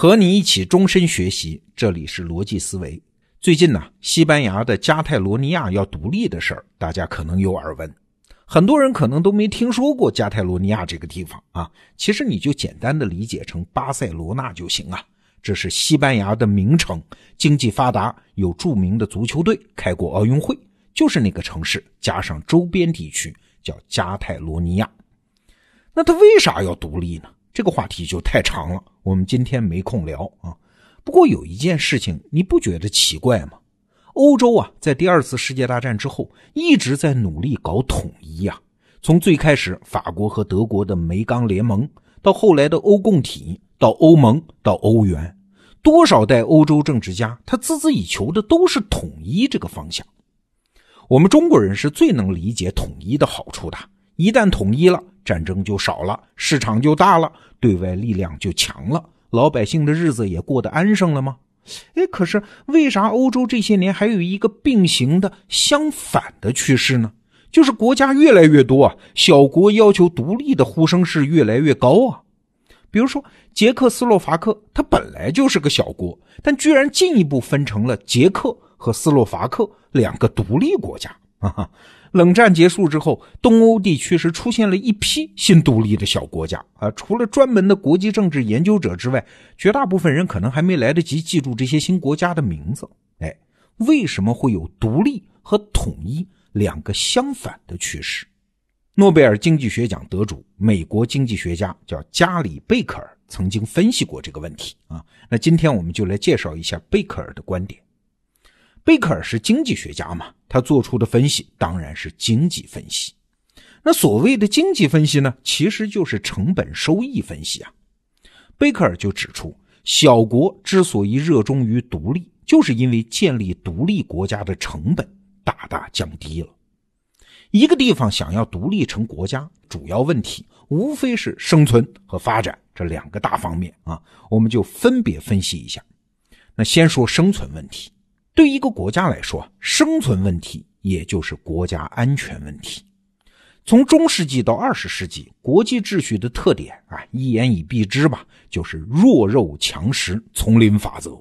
和你一起终身学习，这里是逻辑思维。最近呢，西班牙的加泰罗尼亚要独立的事儿，大家可能有耳闻。很多人可能都没听说过加泰罗尼亚这个地方啊。其实你就简单的理解成巴塞罗那就行啊。这是西班牙的名城，经济发达，有著名的足球队，开过奥运会，就是那个城市加上周边地区叫加泰罗尼亚。那他为啥要独立呢？这个话题就太长了，我们今天没空聊啊。不过有一件事情你不觉得奇怪吗？欧洲啊，在第二次世界大战之后一直在努力搞统一呀。从最开始法国和德国的煤钢联盟，到后来的欧共体，到欧盟，到欧元，多少代欧洲政治家他孜孜以求的都是统一这个方向。我们中国人是最能理解统一的好处的，一旦统一了。战争就少了，市场就大了，对外力量就强了，老百姓的日子也过得安生了吗？哎，可是为啥欧洲这些年还有一个并行的相反的趋势呢？就是国家越来越多啊，小国要求独立的呼声是越来越高啊。比如说捷克斯洛伐克，它本来就是个小国，但居然进一步分成了捷克和斯洛伐克两个独立国家啊。冷战结束之后，东欧地区是出现了一批新独立的小国家啊。除了专门的国际政治研究者之外，绝大部分人可能还没来得及记住这些新国家的名字。哎，为什么会有独立和统一两个相反的趋势？诺贝尔经济学奖得主、美国经济学家叫加里贝克尔曾经分析过这个问题啊。那今天我们就来介绍一下贝克尔的观点。贝克尔是经济学家嘛？他做出的分析当然是经济分析。那所谓的经济分析呢，其实就是成本收益分析啊。贝克尔就指出，小国之所以热衷于独立，就是因为建立独立国家的成本大大降低了。一个地方想要独立成国家，主要问题无非是生存和发展这两个大方面啊。我们就分别分析一下。那先说生存问题。对一个国家来说，生存问题也就是国家安全问题。从中世纪到二十世纪，国际秩序的特点啊，一言以蔽之吧，就是弱肉强食、丛林法则。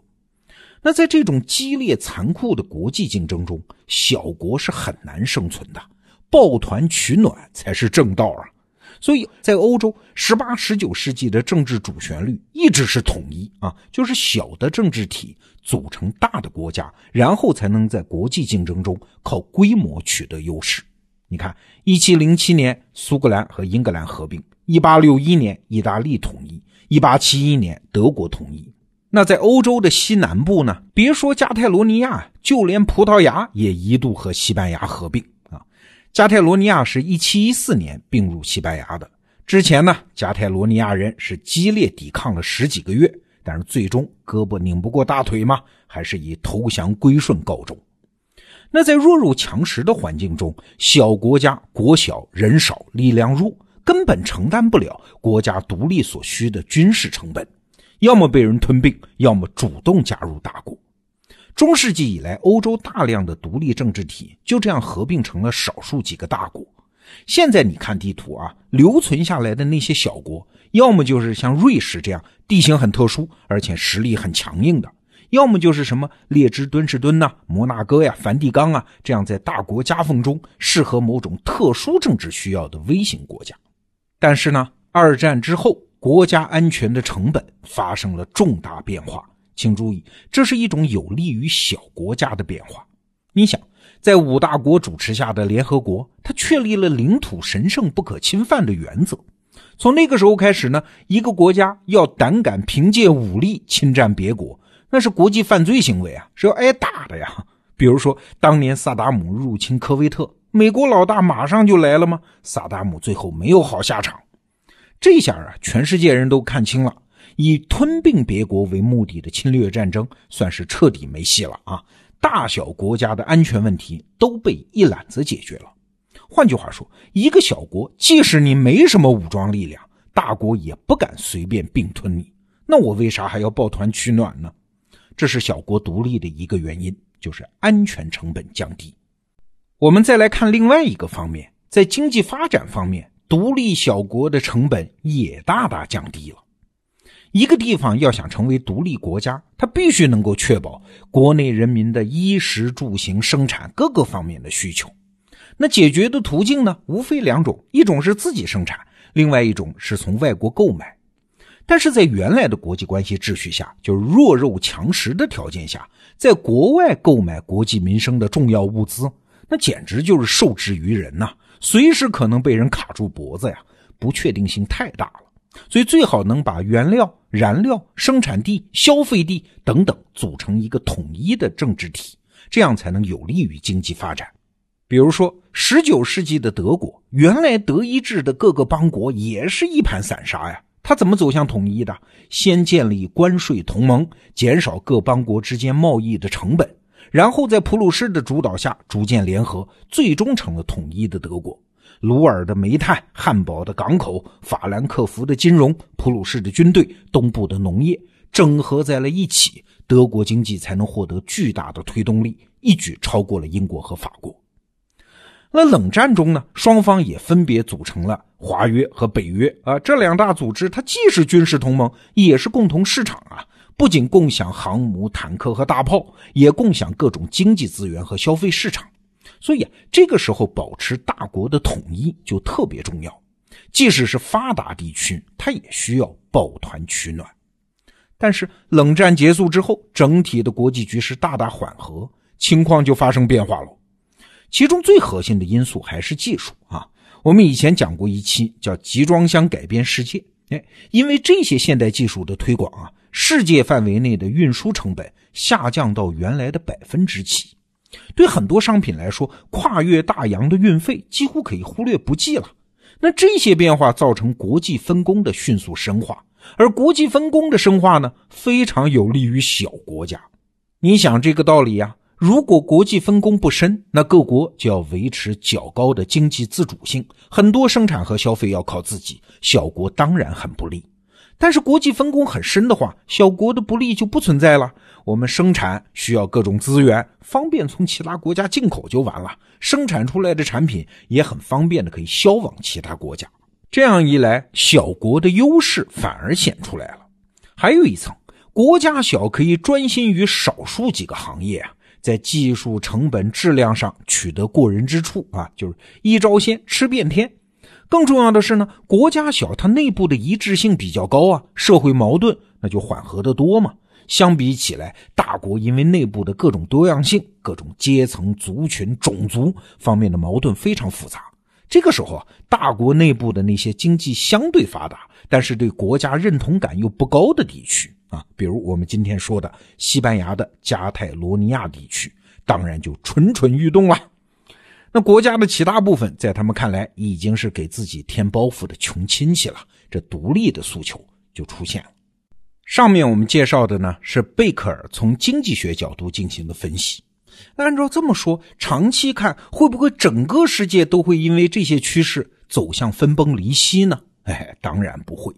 那在这种激烈残酷的国际竞争中，小国是很难生存的，抱团取暖才是正道啊。所以在欧洲，十八、十九世纪的政治主旋律一直是统一啊，就是小的政治体组成大的国家，然后才能在国际竞争中靠规模取得优势。你看，一七零七年苏格兰和英格兰合并，一八六一年意大利统一，一八七一年德国统一。那在欧洲的西南部呢？别说加泰罗尼亚，就连葡萄牙也一度和西班牙合并啊。加泰罗尼亚是一七一四年并入西班牙的。之前呢，加泰罗尼亚人是激烈抵抗了十几个月，但是最终胳膊拧不过大腿嘛，还是以投降归顺告终。那在弱肉强食的环境中，小国家国小人少力量弱，根本承担不了国家独立所需的军事成本，要么被人吞并，要么主动加入大国。中世纪以来，欧洲大量的独立政治体就这样合并成了少数几个大国。现在你看地图啊，留存下来的那些小国，要么就是像瑞士这样地形很特殊，而且实力很强硬的；要么就是什么列支敦士敦呐、摩纳哥呀、梵蒂冈啊这样在大国夹缝中适合某种特殊政治需要的微型国家。但是呢，二战之后，国家安全的成本发生了重大变化。请注意，这是一种有利于小国家的变化。你想，在五大国主持下的联合国，它确立了领土神圣不可侵犯的原则。从那个时候开始呢，一个国家要胆敢凭借武力侵占别国，那是国际犯罪行为啊，是要挨打的呀。比如说，当年萨达姆入侵科威特，美国老大马上就来了吗？萨达姆最后没有好下场。这下啊，全世界人都看清了。以吞并别国为目的的侵略战争算是彻底没戏了啊！大小国家的安全问题都被一揽子解决了。换句话说，一个小国，即使你没什么武装力量，大国也不敢随便并吞你。那我为啥还要抱团取暖呢？这是小国独立的一个原因，就是安全成本降低。我们再来看另外一个方面，在经济发展方面，独立小国的成本也大大降低了。一个地方要想成为独立国家，它必须能够确保国内人民的衣食住行、生产各个方面的需求。那解决的途径呢，无非两种：一种是自己生产，另外一种是从外国购买。但是在原来的国际关系秩序下，就是弱肉强食的条件下，在国外购买国计民生的重要物资，那简直就是受制于人呐！随时可能被人卡住脖子呀，不确定性太大了。所以最好能把原料、燃料、生产地、消费地等等组成一个统一的政治体，这样才能有利于经济发展。比如说，十九世纪的德国，原来德意志的各个邦国也是一盘散沙呀。他怎么走向统一的？先建立关税同盟，减少各邦国之间贸易的成本，然后在普鲁士的主导下逐渐联合，最终成了统一的德国。鲁尔的煤炭、汉堡的港口、法兰克福的金融、普鲁士的军队、东部的农业，整合在了一起，德国经济才能获得巨大的推动力，一举超过了英国和法国。那冷战中呢，双方也分别组成了华约和北约啊，这两大组织它既是军事同盟，也是共同市场啊，不仅共享航母、坦克和大炮，也共享各种经济资源和消费市场。所以啊，这个时候保持大国的统一就特别重要，即使是发达地区，它也需要抱团取暖。但是冷战结束之后，整体的国际局势大大缓和，情况就发生变化了。其中最核心的因素还是技术啊！我们以前讲过一期叫“集装箱改变世界”，哎，因为这些现代技术的推广啊，世界范围内的运输成本下降到原来的百分之几，对很多商品来说，跨越大洋的运费几乎可以忽略不计了。那这些变化造成国际分工的迅速深化，而国际分工的深化呢，非常有利于小国家。你想这个道理呀？如果国际分工不深，那各国就要维持较高的经济自主性，很多生产和消费要靠自己，小国当然很不利。但是国际分工很深的话，小国的不利就不存在了。我们生产需要各种资源，方便从其他国家进口就完了，生产出来的产品也很方便的可以销往其他国家。这样一来，小国的优势反而显出来了。还有一层，国家小可以专心于少数几个行业啊。在技术、成本、质量上取得过人之处啊，就是一招鲜吃遍天。更重要的是呢，国家小，它内部的一致性比较高啊，社会矛盾那就缓和的多嘛。相比起来，大国因为内部的各种多样性、各种阶层、族群、种族方面的矛盾非常复杂。这个时候啊，大国内部的那些经济相对发达，但是对国家认同感又不高的地区。啊，比如我们今天说的西班牙的加泰罗尼亚地区，当然就蠢蠢欲动了。那国家的其他部分，在他们看来已经是给自己添包袱的穷亲戚了，这独立的诉求就出现了。上面我们介绍的呢，是贝克尔从经济学角度进行的分析。按照这么说，长期看会不会整个世界都会因为这些趋势走向分崩离析呢？哎，当然不会。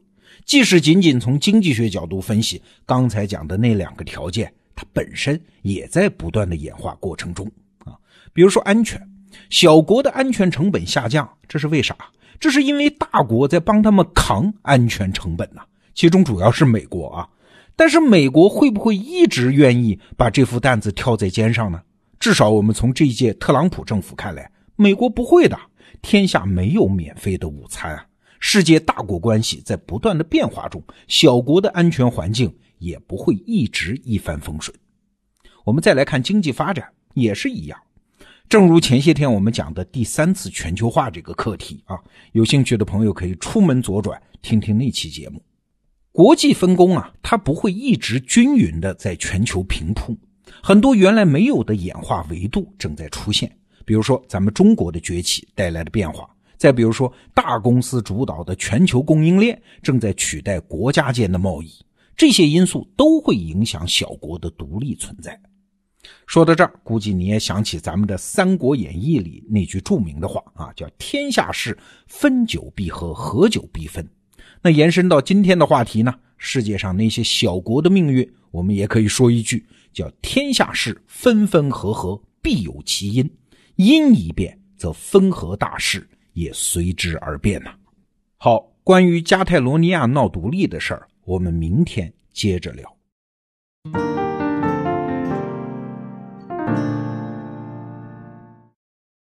即使仅仅从经济学角度分析，刚才讲的那两个条件，它本身也在不断的演化过程中啊。比如说安全，小国的安全成本下降，这是为啥？这是因为大国在帮他们扛安全成本呐。其中主要是美国啊，但是美国会不会一直愿意把这副担子挑在肩上呢？至少我们从这一届特朗普政府看来，美国不会的。天下没有免费的午餐啊。世界大国关系在不断的变化中，小国的安全环境也不会一直一帆风顺。我们再来看经济发展，也是一样。正如前些天我们讲的第三次全球化这个课题啊，有兴趣的朋友可以出门左转听听那期节目。国际分工啊，它不会一直均匀的在全球平铺，很多原来没有的演化维度正在出现。比如说咱们中国的崛起带来的变化。再比如说，大公司主导的全球供应链正在取代国家间的贸易，这些因素都会影响小国的独立存在。说到这儿，估计你也想起咱们的《三国演义》里那句著名的话啊，叫“天下事，分久必合，合久必分”。那延伸到今天的话题呢，世界上那些小国的命运，我们也可以说一句，叫“天下事，分分合合，必有其因，因一变，则分合大事。”也随之而变呐。好，关于加泰罗尼亚闹独立的事儿，我们明天接着聊。